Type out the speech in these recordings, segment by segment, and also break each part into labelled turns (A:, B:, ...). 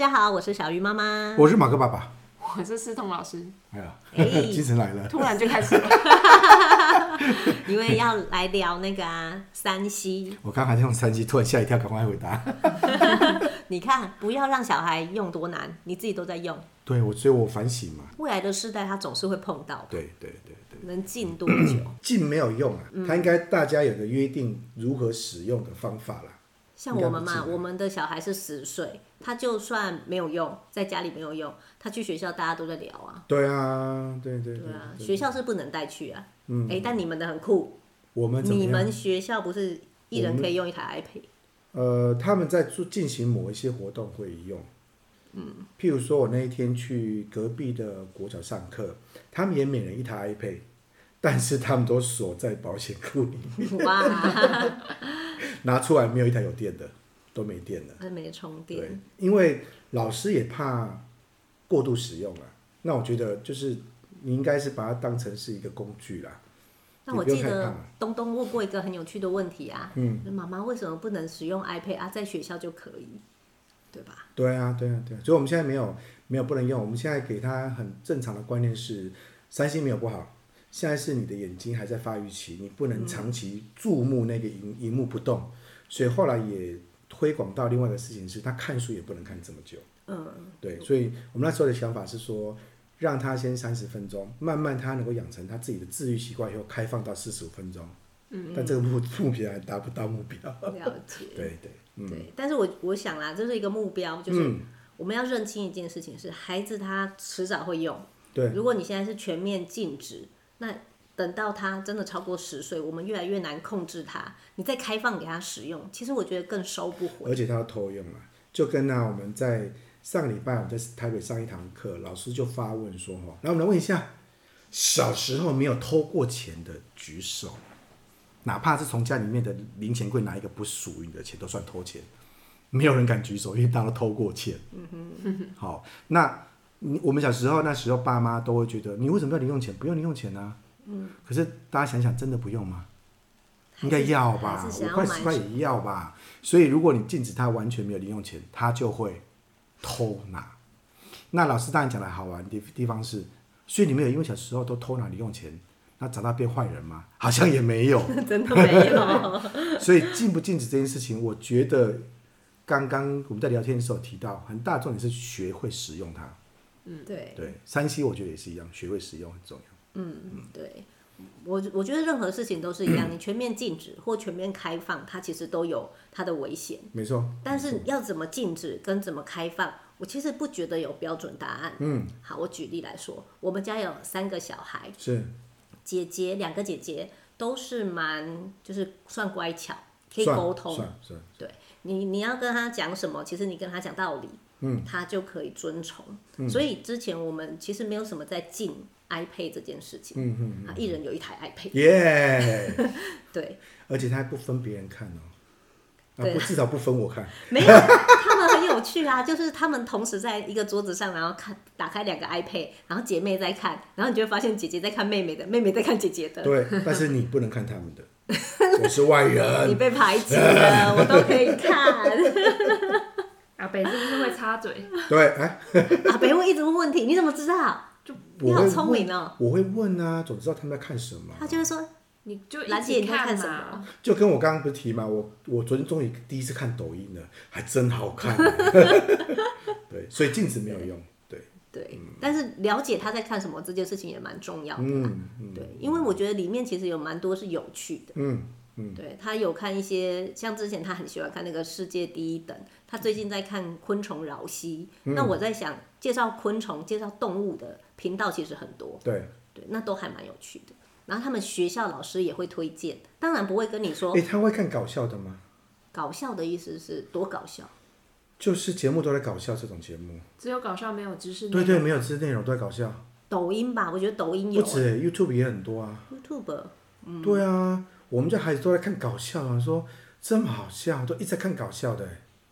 A: 大家好，我是小鱼妈妈，
B: 我是马克爸爸，
C: 我是思彤老师。
B: 哎呀，欸、精神来了，
C: 突然就开始了，
A: 因为要来聊那个啊，山西。
B: 我刚还用山西突然吓一跳，赶快回答。
A: 你看，不要让小孩用多难，你自己都在用。
B: 对，我所以我反省嘛。
A: 未来的世代，他总是会碰到。
B: 对对对对。
A: 能禁多久？
B: 禁没有用啊，他应该大家有个约定如何使用的方法啦。
A: 像我们嘛，我们的小孩是十岁，他就算没有用，在家里没有用，他去学校大家都在聊啊。
B: 对啊，对对对，
A: 对啊，学校是不能带去啊。嗯。哎，但你们的很酷。
B: 我们
A: 你们学校不是一人可以用一台 iPad？
B: 呃，他们在做进行某一些活动会用。嗯。譬如说，我那一天去隔壁的国小上课，他们也每人一台 iPad，但是他们都锁在保险库里面。哇。拿出来没有一台有电的，都没电了。
A: 还没充电。
B: 对，因为老师也怕过度使用啊。那我觉得就是你应该是把它当成是一个工具啦。
A: 那我记得东东问过一个很有趣的问题啊，嗯，妈妈为什么不能使用 iPad 啊？在学校就可以，对吧？
B: 对啊，对啊，对啊。所以我们现在没有没有不能用，我们现在给他很正常的观念是，三星没有不好。现在是你的眼睛还在发育期，你不能长期注目那个荧荧幕不动，所以后来也推广到另外一个事情是，他看书也不能看这么久。嗯，对，所以我们那时候的想法是说，让他先三十分钟，慢慢他能够养成他自己的自律习惯以后，开放到四十五分钟。嗯，但这个目目标还达不到目标。
A: 了解。
B: 对对，嗯，
A: 对，但是我我想啦，这是一个目标，就是我们要认清一件事情是，孩子他迟早会用。
B: 对，
A: 如果你现在是全面禁止。那等到他真的超过十岁，我们越来越难控制他。你再开放给他使用，其实我觉得更收不回。
B: 而且他要偷用啊，就跟那我们在上个礼拜我们在台北上一堂课，老师就发问说：“哈，来我们来问一下，小时候没有偷过钱的举手，哪怕是从家里面的零钱柜拿一个不属于你的钱，都算偷钱。没有人敢举手，因为大家都偷过钱。嗯哼，好，那。你我们小时候那时候，爸妈都会觉得你为什么要零用钱？不用零用钱啊。嗯。可是大家想想，真的不用吗？应该要吧，五块十块也要吧。所以如果你禁止他完全没有零用钱，他就会偷拿。那老师当然讲的好玩的地方是，所以你们有因为小时候都偷拿零用钱，那长大变坏人吗？好像也没有，
A: 真的没有。
B: 所以禁不禁止这件事情，我觉得刚刚我们在聊天的时候提到，很大重点是学会使用它。
A: 嗯，对
B: 对，山西我觉得也是一样，学会使用很重要。
A: 嗯嗯，对，我我觉得任何事情都是一样，你全面禁止或全面开放，它其实都有它的危险。
B: 没错。
A: 但是要怎么禁止跟怎么开放，我其实不觉得有标准答案。嗯，好，我举例来说，我们家有三个小孩，
B: 是
A: 姐姐，两个姐姐都是蛮就是算乖巧，可以沟通。
B: 算算。
A: 对你，你要跟他讲什么，其实你跟他讲道理。嗯，他就可以遵从，嗯、所以之前我们其实没有什么在进 iPad 这件事情。嗯嗯，啊一人有一台 iPad。
B: 耶，
A: 对，
B: 而且他还不分别人看哦，啊，不，至少不分我看。
A: 没有，他们很有趣啊，就是他们同时在一个桌子上，然后看打开两个 iPad，然后姐妹在看，然后你就会发现姐姐在看妹妹的，妹妹在看姐姐的。
B: 对，但是你不能看他们的，我是外人，
A: 你被排挤了，我都可以看。
C: 阿北是不是会插嘴？
B: 对，哎，
A: 阿北会一直问问题，你怎么知道？就你好聪明哦！
B: 我会问啊，总知道他们在看什么。
A: 他就会说，你就兰姐你在看什么？
B: 就跟我刚刚不是提嘛，我我昨天终于第一次看抖音了，还真好看。对，所以镜子没有用。对
A: 对，但是了解他在看什么这件事情也蛮重要的。嗯嗯，对，因为我觉得里面其实有蛮多是有趣的。嗯。对，他有看一些，像之前他很喜欢看那个世界第一等，他最近在看昆虫扰西。嗯、那我在想，介绍昆虫、介绍动物的频道其实很多。
B: 对
A: 对，那都还蛮有趣的。然后他们学校老师也会推荐，当然不会跟你说。
B: 哎，他会看搞笑的吗？
A: 搞笑的意思是多搞笑？
B: 就是节目都在搞笑这种节目，
C: 只有搞笑没有知识。
B: 对对，没有知识内容都在搞笑。
A: 抖音吧，我觉得抖音有。
B: 不止，YouTube 也很多啊。
A: YouTube，嗯，
B: 对啊。我们家孩子都在看搞笑啊，说这么好笑，都一直在看搞笑的。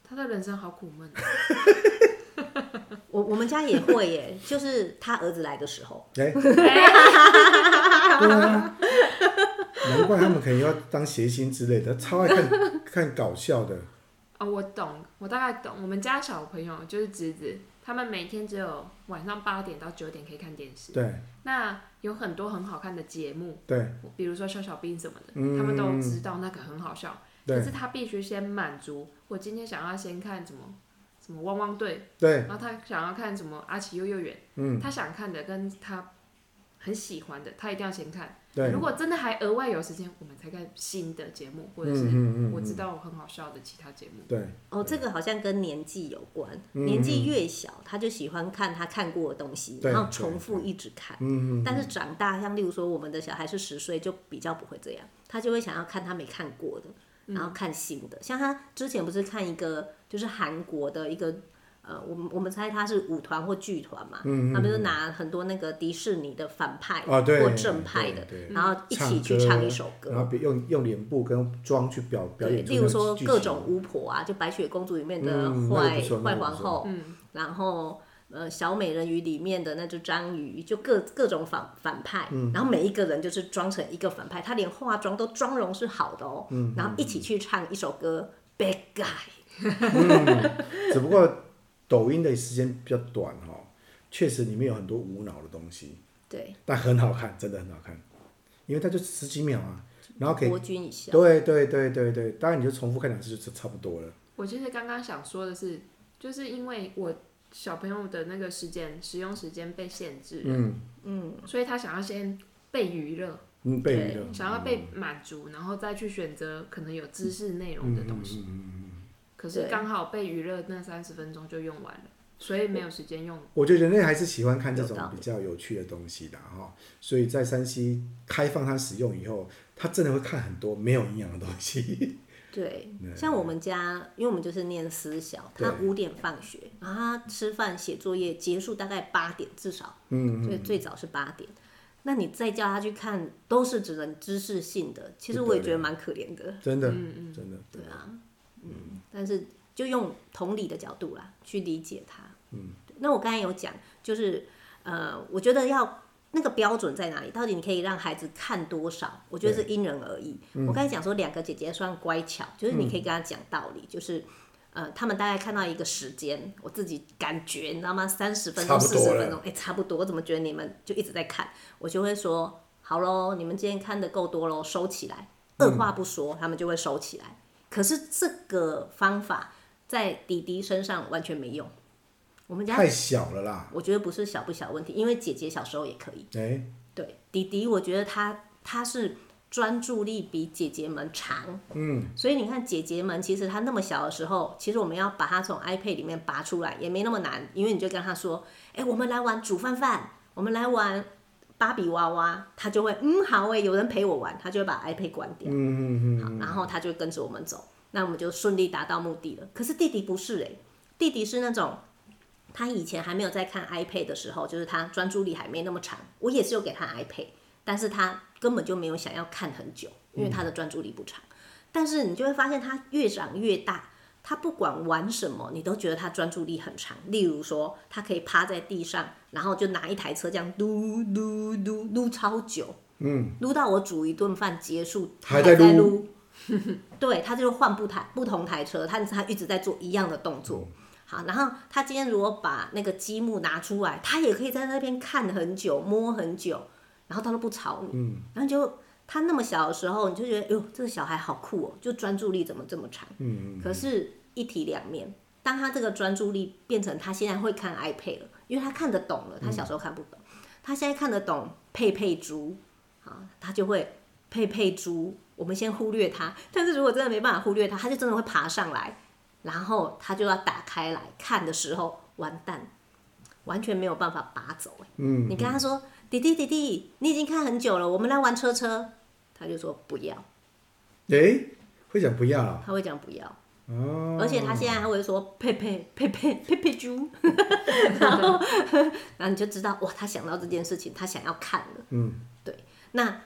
C: 他的人生好苦闷。
A: 我我们家也会耶，就是他儿子来的时候。哎。对
B: 啊。难怪他们可能要当谐星之类的，超爱看看搞笑的。
C: 哦，我懂，我大概懂。我们家小朋友就是侄子，他们每天只有晚上八点到九点可以看电视。
B: 对。
C: 那有很多很好看的节目，
B: 对，
C: 比如说小小兵什么的，
B: 嗯、
C: 他们都知道那个很好笑。
B: 对。
C: 可是他必须先满足，我今天想要先看什么什么汪汪队，
B: 对。
C: 然后他想要看什么阿奇幼幼园，
B: 嗯，
C: 他想看的跟他很喜欢的，他一定要先看。
B: 对，
C: 如果真的还额外有时间，我们才看新的节目，或者是我知道很好笑的其他节目。
B: 对，
A: 哦，这个好像跟年纪有关，年纪越小，他就喜欢看他看过的东西，然后重复一直看。嗯，但是长大，像例如说我们的小孩是十岁，就比较不会这样，他就会想要看他没看过的，然后看新的。像他之前不是看一个，就是韩国的一个。呃，我们我们猜他是舞团或剧团嘛，嗯嗯，他们就拿很多那个迪士尼的反派或正派的，然后一起去唱一首歌，
B: 然后用用脸部跟妆去表表演。
A: 例如说各种巫婆啊，就白雪公主里面的坏坏、嗯、皇后，嗯、然后呃小美人鱼里面的那只章鱼，就各各种反反派，嗯、然后每一个人就是装成一个反派，他连化妆都妆容是好的哦，嗯、然后一起去唱一首歌《Bad Guy》，
B: 嗯，只不过。抖音的时间比较短哈，确实里面有很多无脑的东西，
A: 对，
B: 但很好看，真的很好看，因为它就十几秒啊，然后可以
A: 博君一笑，
B: 对对对对对，当然你就重复看两次就差不多了。
C: 我其实刚刚想说的是，就是因为我小朋友的那个时间使用时间被限制了，嗯。嗯，所以他想要先被娱乐，
B: 嗯，被娱乐，
C: 想要被满足，然后再去选择可能有知识内容的东西。嗯嗯嗯可是刚好被娱乐那三十分钟就用完了，所以没有时间用。
B: 我觉得人类还是喜欢看这种比较有趣的东西的哈，所以在山西开放它使用以后，他真的会看很多没有营养的东西。
A: 对，像我们家，因为我们就是念私小，他五点放学，然后他吃饭写作业结束大概八点至少，嗯，所以最早是八点。那你再叫他去看，都是只能知识性的，其实我也觉得蛮可怜的。
B: 真的，真的，
A: 对啊。嗯，但是就用同理的角度啦，去理解它。嗯，那我刚才有讲，就是呃，我觉得要那个标准在哪里？到底你可以让孩子看多少？我觉得是因人而异。嗯、我刚才讲说两个姐姐算乖巧，就是你可以跟她讲道理，嗯、就是呃，他们大概看到一个时间，我自己感觉你知道吗？三十分钟、四十分钟，哎、欸，差不多。我怎么觉得你们就一直在看？我就会说，好喽，你们今天看的够多喽，收起来。二话不说，他们就会收起来。可是这个方法在弟弟身上完全没用。我们家
B: 太小了啦。
A: 我觉得不是小不小问题，因为姐姐小时候也可以。欸、对，弟弟，我觉得他他是专注力比姐姐们长。嗯。所以你看，姐姐们其实他那么小的时候，其实我们要把他从 iPad 里面拔出来也没那么难，因为你就跟他说：“哎、欸，我们来玩煮饭饭，我们来玩。”芭比娃娃，他就会嗯好诶，有人陪我玩，他就会把 iPad 关掉，嗯嗯好，然后他就跟着我们走，那我们就顺利达到目的了。可是弟弟不是诶，弟弟是那种，他以前还没有在看 iPad 的时候，就是他专注力还没那么长，我也是有给他 iPad，但是他根本就没有想要看很久，因为他的专注力不长。嗯、但是你就会发现他越长越大。他不管玩什么，你都觉得他专注力很长。例如说，他可以趴在地上，然后就拿一台车这样撸撸撸撸超久，嗯，撸到我煮一顿饭结束，他还在撸。对，他就换不台不同台车，他他一直在做一样的动作。好，然后他今天如果把那个积木拿出来，他也可以在那边看很久，摸很久，然后他都不吵你。嗯，然后就他那么小的时候，你就觉得，哟，这个小孩好酷哦，就专注力怎么这么长？嗯嗯，可是。一体两面，当他这个专注力变成他现在会看 iPad 了，因为他看得懂了，他小时候看不懂，嗯、他现在看得懂佩佩猪，啊，他就会佩佩猪。我们先忽略他，但是如果真的没办法忽略他，他就真的会爬上来，然后他就要打开来看的时候，完蛋，完全没有办法拔走。嗯，你跟他说，嗯、弟弟弟弟，你已经看很久了，我们来玩车车，他就说不要。
B: 诶、欸，会讲不要了，
A: 他会讲不要。而且他现在还会说 佩佩佩佩佩佩猪，然后然后你就知道哇，他想到这件事情，他想要看了。嗯，对。那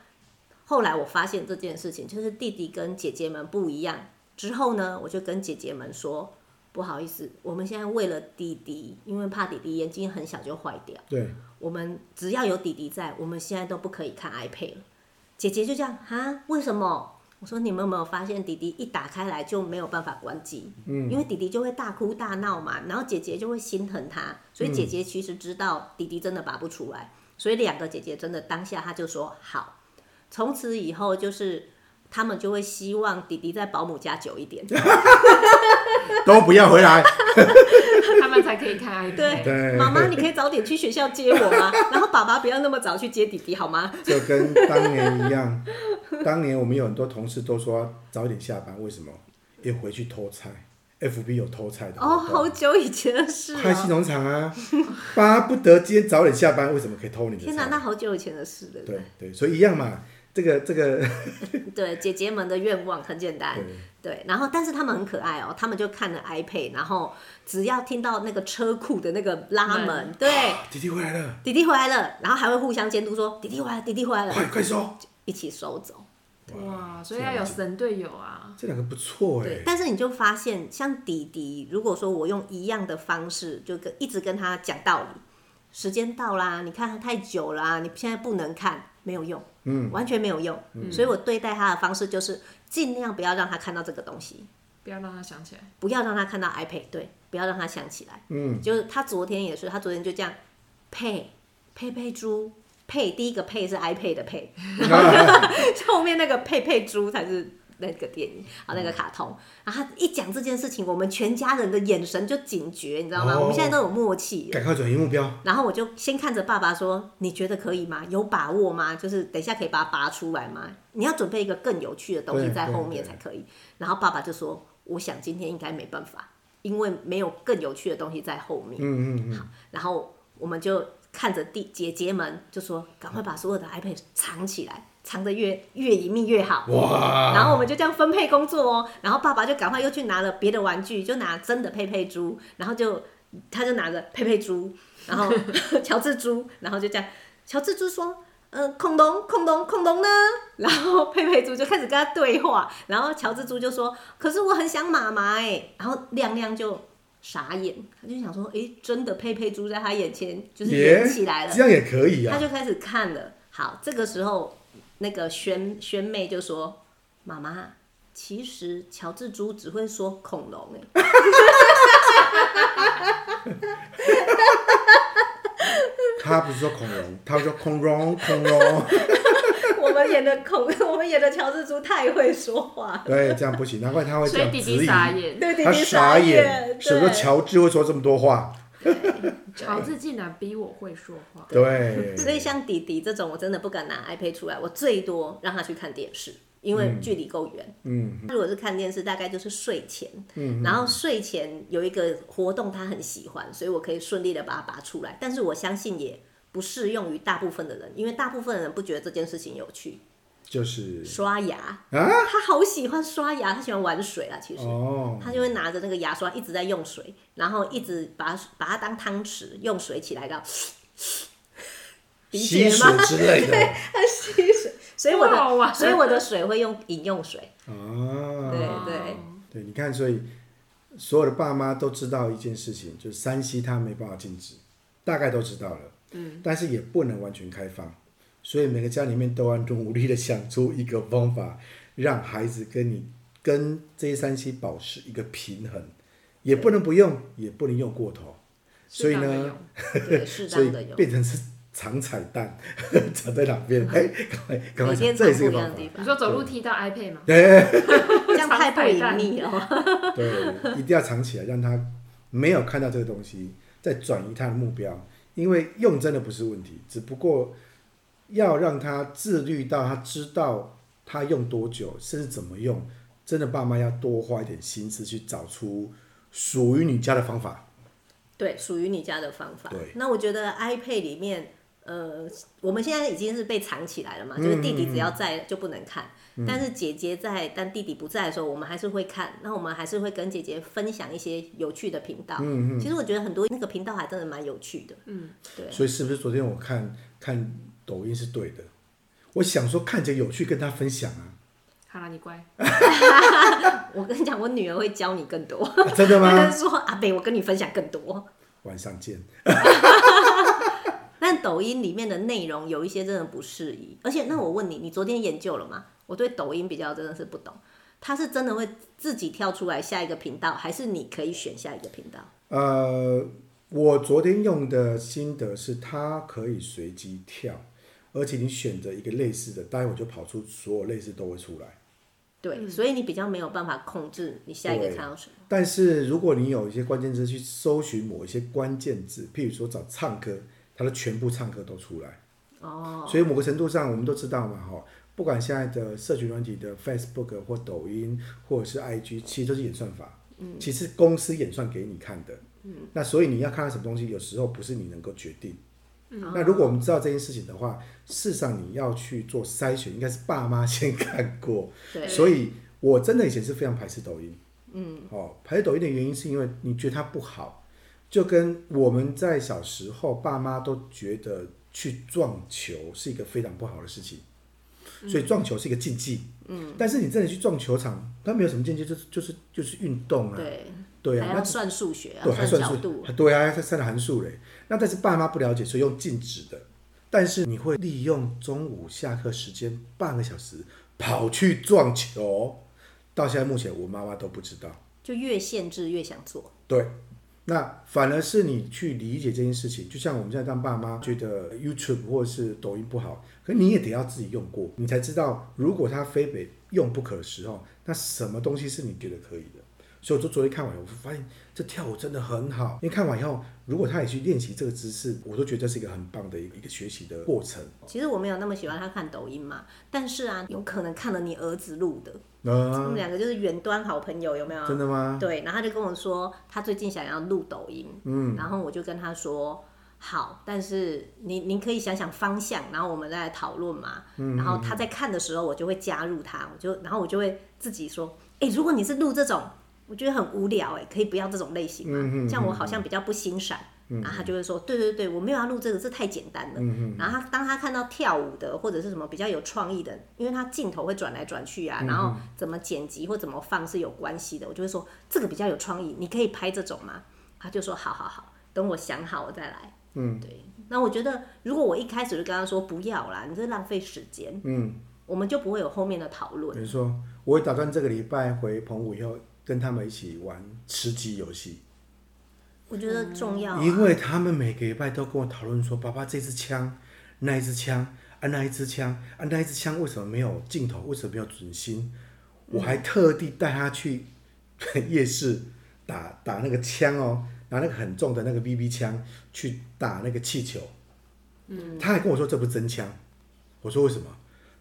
A: 后来我发现这件事情，就是弟弟跟姐姐们不一样。之后呢，我就跟姐姐们说，不好意思，我们现在为了弟弟，因为怕弟弟眼睛很小就坏掉。
B: 对。
A: 我们只要有弟弟在，我们现在都不可以看 iPad 了。姐姐就这样啊？为什么？我说你们有没有发现，弟弟一打开来就没有办法关机，嗯，因为弟弟就会大哭大闹嘛，然后姐姐就会心疼他，所以姐姐其实知道弟弟真的拔不出来，所以两个姐姐真的当下他就说好，从此以后就是他们就会希望弟弟在保姆家久一点，
B: 都不要回来。
C: 他们才可以看。
A: 对，妈妈，你可以早点去学校接我吗？然后爸爸不要那么早去接弟弟，好吗？
B: 就跟当年一样，当年我们有很多同事都说早点下班，为什么？要回去偷菜，FB 有偷菜的。
A: 哦，好久以前的事。
B: 开系农场啊，巴不得今天早点下班，为什么可以偷你的？
A: 天哪，那好久以前的事了。
B: 对对，所以一样嘛。这个这个，
A: 对姐姐们的愿望很简单，对，对，然后但是他们很可爱哦，他们就看了 iPad，然后只要听到那个车库的那个拉门，对，
B: 弟弟回来了，
A: 弟弟回来了，然后还会互相监督说弟弟回来，弟弟回来了，
B: 快快收，
A: 一起收走，
C: 哇，所以要有神队友啊，
B: 这两个不错哎，
A: 对，但是你就发现像弟弟，如果说我用一样的方式，就跟一直跟他讲道理，时间到啦，你看他太久啦，你现在不能看。没有用，嗯，完全没有用，嗯，所以我对待他的方式就是尽量不要让他看到这个东西，
C: 不要让他想起来，
A: 不要让他看到 iPad，对，不要让他想起来，嗯，就是他昨天也是，他昨天就这样，佩佩佩猪，配第一个配是 iPad 的配，后面那个配配猪才是。那个电影啊，那个卡通，然后他一讲这件事情，我们全家人的眼神就警觉，你知道吗？哦、我们现在都有默契，
B: 赶快转移目标。
A: 然后我就先看着爸爸说：“你觉得可以吗？有把握吗？就是等一下可以把它拔出来吗？你要准备一个更有趣的东西在后面才可以。”然后爸爸就说：“我想今天应该没办法，因为没有更有趣的东西在后面。”嗯嗯嗯。好，然后我们就看着弟姐姐们就说：“赶快把所有的 iPad 藏起来。”藏得越越隐秘越好，哇！然后我们就这样分配工作哦。然后爸爸就赶快又去拿了别的玩具，就拿真的佩佩猪，然后就他就拿着佩佩猪，然后乔治猪，然后就这样，乔治猪说：“嗯、呃，恐龙，恐龙，恐龙呢？”然后佩佩猪就开始跟他对话，然后乔治猪就说：“可是我很想妈妈哎。”然后亮亮就傻眼，他就想说：“哎，真的佩佩猪在他眼前就是演起来了，
B: 这样也可以啊。”
A: 他就开始看了。好，这个时候。那个宣宣妹就说：“妈妈，其实乔治猪只会说恐龙哎。”
B: 他不是说恐龙，他说恐龙恐龙。
A: 我们演的恐，我们演的乔治猪太会说话。
B: 对，这样不行，难怪他会这样。所以
C: 弟弟傻眼，
A: 对弟弟傻眼。
B: 什么乔治会说这么多话？
C: 乔治竟然比我会说话，
B: 对，
A: 所以像弟弟这种，我真的不敢拿 iPad 出来，我最多让他去看电视，因为距离够远。嗯，他如果是看电视，大概就是睡前，嗯，然后睡前有一个活动他很喜欢，所以我可以顺利的把它拔出来。但是我相信也不适用于大部分的人，因为大部分的人不觉得这件事情有趣。
B: 就是
A: 刷牙啊，他好喜欢刷牙，他喜欢玩水啊。其实，哦，他就会拿着那个牙刷一直在用水，然后一直把它把它当汤匙用水起来，然后
B: 吸水 之类的。
A: 对，他吸水，所以我的所以我的水会用饮用水。哦，对对
B: 对，你看，所以所有的爸妈都知道一件事情，就是山西他没办法禁止，大概都知道了。嗯，但是也不能完全开放。所以每个家里面都暗中努力的想出一个方法，让孩子跟你跟这些 3C 保持一个平衡，也不能不用，也不能用过头。所以呢，所以变成是藏彩蛋，藏在哪边？哎，赶快，赶快，这也是一个方法。
C: 你说走路踢到 iPad 吗？
B: 对，
A: 这样太不隐秘了。
B: 对，一定要藏起来，让他没有看到这个东西，再转移他的目标。因为用真的不是问题，只不过。要让他自律到他知道他用多久，甚至怎么用，真的爸妈要多花一点心思去找出属于你家的方法。
A: 对，属于你家的方法。
B: 对。
A: 那我觉得 iPad 里面，呃，我们现在已经是被藏起来了嘛，就是弟弟只要在就不能看，嗯、但是姐姐在，但弟弟不在的时候，我们还是会看。那我们还是会跟姐姐分享一些有趣的频道。嗯嗯。其实我觉得很多那个频道还真的蛮有趣的。嗯，对。
B: 所以是不是昨天我看看？抖音是对的，我想说看着有趣跟他分享啊。
C: 好了，你乖。
A: 我跟你讲，我女儿会教你更多。
B: 啊、真的吗？
A: 她说阿北，我跟你分享更多。
B: 晚上见。
A: 但抖音里面的内容有一些真的不适宜，而且那我问你，你昨天研究了吗？我对抖音比较真的是不懂，它是真的会自己跳出来下一个频道，还是你可以选下一个频道？
B: 呃，我昨天用的心得是它可以随机跳，而且你选择一个类似的，待会就跑出所有类似都会出来。
A: 对，所以你比较没有办法控制你下一个看到什么。
B: 但是如果你有一些关键字去搜寻某一些关键字，譬如说找唱歌，它的全部唱歌都出来。哦。所以某个程度上，我们都知道嘛，哈，不管现在的社群软体的 Facebook 或抖音或者是 IG，其实都是演算法。嗯。其实公司演算给你看的。嗯。那所以你要看到什么东西，有时候不是你能够决定。那如果我们知道这件事情的话，事实上你要去做筛选，应该是爸妈先看过。对。所以我真的以前是非常排斥抖音。嗯。哦，排斥抖音的原因是因为你觉得它不好，就跟我们在小时候，爸妈都觉得去撞球是一个非常不好的事情，所以撞球是一个禁忌。嗯。但是你真的去撞球场，它没有什么禁忌，就是就是就是运动啊。对。对啊，
A: 还要算数学啊，
B: 对，还算数，
A: 度
B: 对啊，还算了函数嘞。那但是爸妈不了解，所以用禁止的。但是你会利用中午下课时间半个小时跑去撞球，到现在目前我妈妈都不知道。
A: 就越限制越想做。
B: 对，那反而是你去理解这件事情。就像我们现在当爸妈，觉得 YouTube 或者是抖音不好，可你也得要自己用过，你才知道，如果他非得用不可的时候，那什么东西是你觉得可以的。所以我就昨天看完，我发现这跳舞真的很好。因为看完以后，如果他也去练习这个姿势，我都觉得这是一个很棒的一个一个学习的过程。
A: 其实我没有那么喜欢他看抖音嘛，但是啊，有可能看了你儿子录的，啊、他们两个就是远端好朋友，有没有？
B: 真的吗？
A: 对，然后他就跟我说，他最近想要录抖音，嗯，然后我就跟他说，好，但是您您可以想想方向，然后我们再来讨论嘛。嗯，然后他在看的时候，我就会加入他，我就然后我就会自己说，哎，如果你是录这种。我觉得很无聊哎，可以不要这种类型吗？像我好像比较不欣赏，然后他就会说，对对对，我没有要录这个，这太简单了。然后他当他看到跳舞的或者是什么比较有创意的，因为他镜头会转来转去啊，然后怎么剪辑或怎么放是有关系的，我就会说这个比较有创意，你可以拍这种吗？他就说好好好，等我想好我再来。嗯，对。那我觉得如果我一开始就跟他说不要啦，你这浪费时间。嗯，我们就不会有后面的讨论。
B: 没错，我会打算这个礼拜回澎湖以后。跟他们一起玩吃鸡游戏，
A: 我觉得重要、啊。
B: 因为他们每个礼拜都跟我讨论说：“爸爸，这支枪，那一支枪，啊，那一支枪，啊，那一支枪为什么没有镜头？为什么没有准心？”我还特地带他去 夜市打打那个枪哦，拿那个很重的那个 BB 枪去打那个气球。嗯，他还跟我说这不是真枪。我说为什么？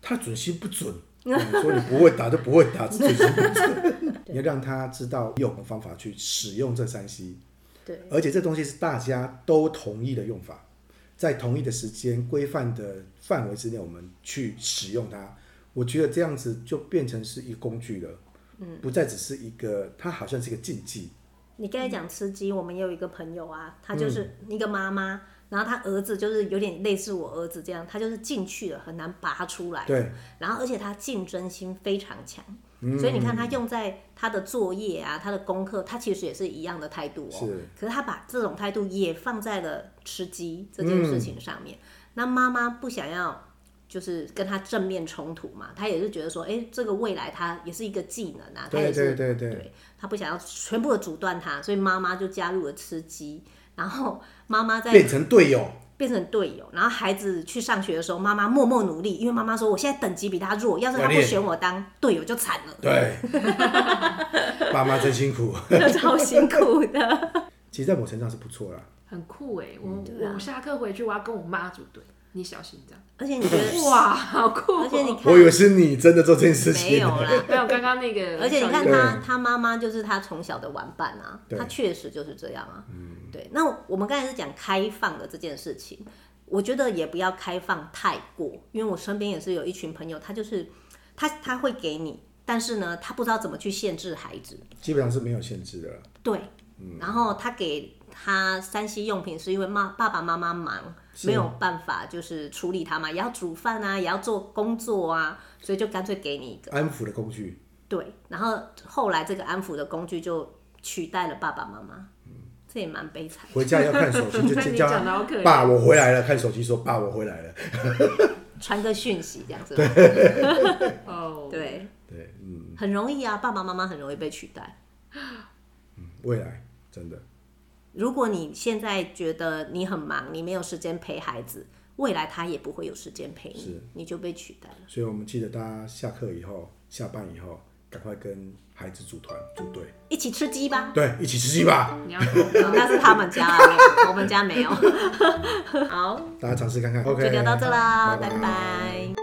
B: 他准心不准。你说你不会打就不会打，准心不准。你要让他知道用的方法去使用这三 C 对，而且这东西是大家都同意的用法，在同一的时间规范的范围之内，我们去使用它。我觉得这样子就变成是一个工具了，嗯，不再只是一个，它好像是一个禁忌。
A: 你刚才讲吃鸡，我们也有一个朋友啊，他就是一个妈妈，然后他儿子就是有点类似我儿子这样，他就是进去了很难拔出来，对，然后而且他竞争心非常强。所以你看，他用在他的作业啊，他的功课，他其实也是一样的态度哦。是。可是他把这种态度也放在了吃鸡这件事情上面。嗯、那妈妈不想要，就是跟他正面冲突嘛，他也是觉得说，哎、欸，这个未来他也是一个技能啊，他也是
B: 对对对对，
A: 对，他不想要全部的阻断他，所以妈妈就加入了吃鸡，然后妈妈在
B: 变成队友。
A: 变成队友，然后孩子去上学的时候，妈妈默默努力，因为妈妈说我现在等级比他弱，要是他不选我当队友就惨了。
B: 对，爸妈真辛苦，
A: 超辛苦的。
B: 其实，在某程度上是不错啦，
C: 很酷哎！我、嗯、我下课回去，我要跟我妈组队，你小心这样。
A: 而且你觉得
C: 哇，好酷！
A: 而且你看，
B: 我以为是你真的做这件事情，
A: 没有啦，
C: 没有刚刚那个。
A: 而且你看他，他妈妈就是他从小的玩伴啊，他确实就是这样啊。嗯，对。那我们刚才是讲开放的这件事情。我觉得也不要开放太过，因为我身边也是有一群朋友，他就是他他会给你，但是呢，他不知道怎么去限制孩子。
B: 基本上是没有限制的。
A: 对，嗯，然后他给他三 C 用品，是因为妈爸爸妈妈忙，没有办法就是处理他嘛，也要煮饭啊，也要做工作啊，所以就干脆给你一个
B: 安抚的工具。
A: 对，然后后来这个安抚的工具就取代了爸爸妈妈。这也蛮悲惨。
B: 回家要看手机，就叫爸，我回来了。看手机说爸，我回来了。
A: 传个讯息这样子。对，哦，对
B: 对，嗯，
A: 很容易啊，爸爸妈妈很容易被取代。
B: 嗯，未来真的。
A: 如果你现在觉得你很忙，你没有时间陪孩子，未来他也不会有时间陪你，是你就被取代了。
B: 所以我们记得大家下课以后、下班以后，赶快跟孩子组团组队，
A: 一起吃鸡吧。
B: 对，一起吃鸡吧。
C: 你要，
A: 那是他们家，我们家没有。好，
B: 大家尝试看看。OK，
A: 就聊到这啦，拜拜。拜拜。